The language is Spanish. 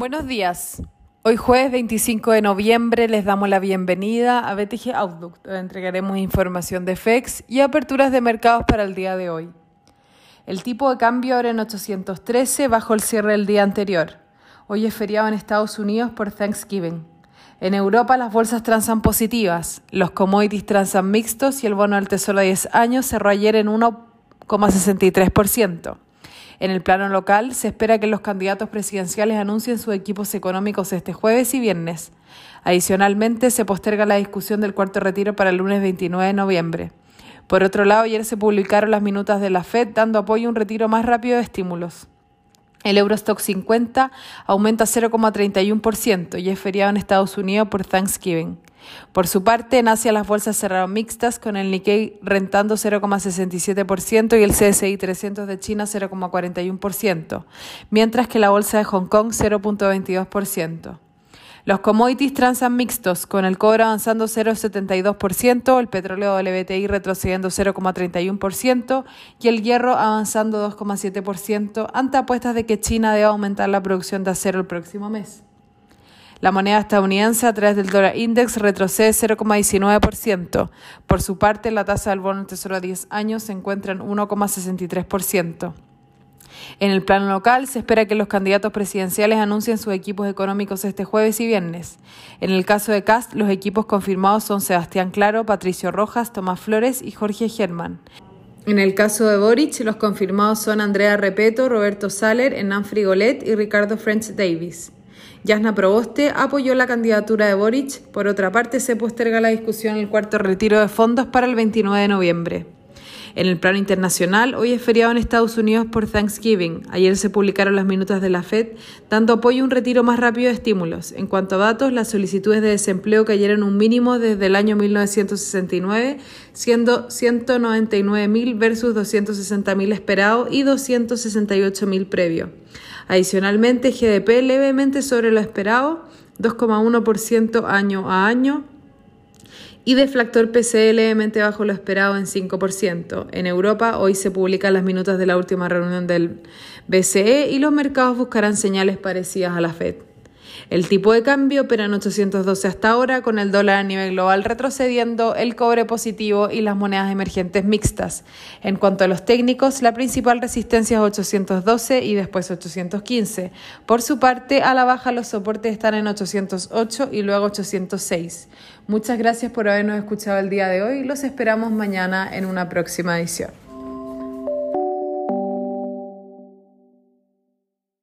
Buenos días. Hoy jueves 25 de noviembre les damos la bienvenida a BTG Outlook, donde entregaremos información de FEX y aperturas de mercados para el día de hoy. El tipo de cambio ahora en 813 bajo el cierre del día anterior. Hoy es feriado en Estados Unidos por Thanksgiving. En Europa las bolsas transan positivas, los commodities transan mixtos y el bono del Tesoro a 10 años cerró ayer en 1,63%. En el plano local, se espera que los candidatos presidenciales anuncien sus equipos económicos este jueves y viernes. Adicionalmente, se posterga la discusión del cuarto retiro para el lunes 29 de noviembre. Por otro lado, ayer se publicaron las minutas de la Fed dando apoyo a un retiro más rápido de estímulos. El Eurostock 50 aumenta 0,31% y es feriado en Estados Unidos por Thanksgiving. Por su parte, en Asia las bolsas cerraron mixtas con el Nikkei rentando 0,67% y el CSI 300 de China 0,41%, mientras que la bolsa de Hong Kong 0,22%. Los commodities transan mixtos, con el cobre avanzando 0,72%, el petróleo WTI retrocediendo 0,31% y el hierro avanzando 2,7% ante apuestas de que China debe aumentar la producción de acero el próximo mes. La moneda estadounidense a través del dólar index retrocede 0,19%. Por su parte, la tasa del bono tesoro a 10 años se encuentra en 1,63%. En el plano local, se espera que los candidatos presidenciales anuncien sus equipos económicos este jueves y viernes. En el caso de Cast, los equipos confirmados son Sebastián Claro, Patricio Rojas, Tomás Flores y Jorge Germán. En el caso de Boric, los confirmados son Andrea Repeto, Roberto Saller, Hernán Frigolet y Ricardo French Davis. Yasna Proboste apoyó la candidatura de Boric. Por otra parte, se posterga la discusión el cuarto retiro de fondos para el 29 de noviembre. En el plano internacional, hoy es feriado en Estados Unidos por Thanksgiving. Ayer se publicaron las minutas de la Fed, dando apoyo a un retiro más rápido de estímulos. En cuanto a datos, las solicitudes de desempleo cayeron un mínimo desde el año 1969, siendo 199.000 versus 260.000 esperado y 268.000 previo. Adicionalmente, GDP levemente sobre lo esperado, 2,1% año a año, y deflactor PCE levemente bajo lo esperado en 5%. En Europa hoy se publican las minutas de la última reunión del BCE y los mercados buscarán señales parecidas a la Fed. El tipo de cambio opera en 812 hasta ahora, con el dólar a nivel global retrocediendo, el cobre positivo y las monedas emergentes mixtas. En cuanto a los técnicos, la principal resistencia es 812 y después 815. Por su parte, a la baja los soportes están en 808 y luego 806. Muchas gracias por habernos escuchado el día de hoy. Los esperamos mañana en una próxima edición.